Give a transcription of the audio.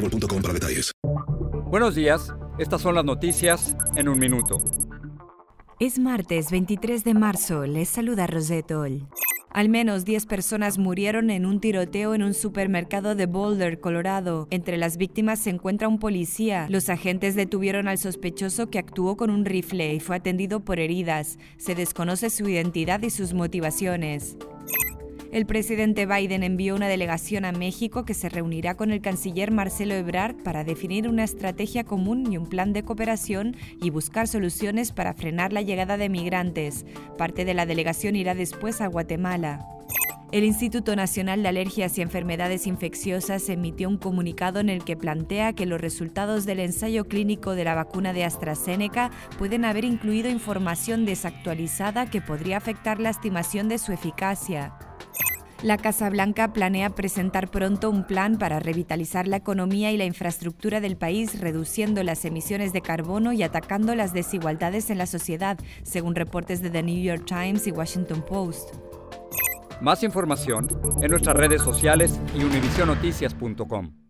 boostmobile.com para detalles. Buenos días, estas son las noticias en un minuto. Es martes 23 de marzo, les saluda Rosetol. Al menos 10 personas murieron en un tiroteo en un supermercado de Boulder, Colorado. Entre las víctimas se encuentra un policía. Los agentes detuvieron al sospechoso que actuó con un rifle y fue atendido por heridas. Se desconoce su identidad y sus motivaciones. El presidente Biden envió una delegación a México que se reunirá con el canciller Marcelo Ebrard para definir una estrategia común y un plan de cooperación y buscar soluciones para frenar la llegada de migrantes. Parte de la delegación irá después a Guatemala. El Instituto Nacional de Alergias y Enfermedades Infecciosas emitió un comunicado en el que plantea que los resultados del ensayo clínico de la vacuna de AstraZeneca pueden haber incluido información desactualizada que podría afectar la estimación de su eficacia. La Casa Blanca planea presentar pronto un plan para revitalizar la economía y la infraestructura del país, reduciendo las emisiones de carbono y atacando las desigualdades en la sociedad, según reportes de The New York Times y Washington Post. Más información en nuestras redes sociales y univisionoticias.com.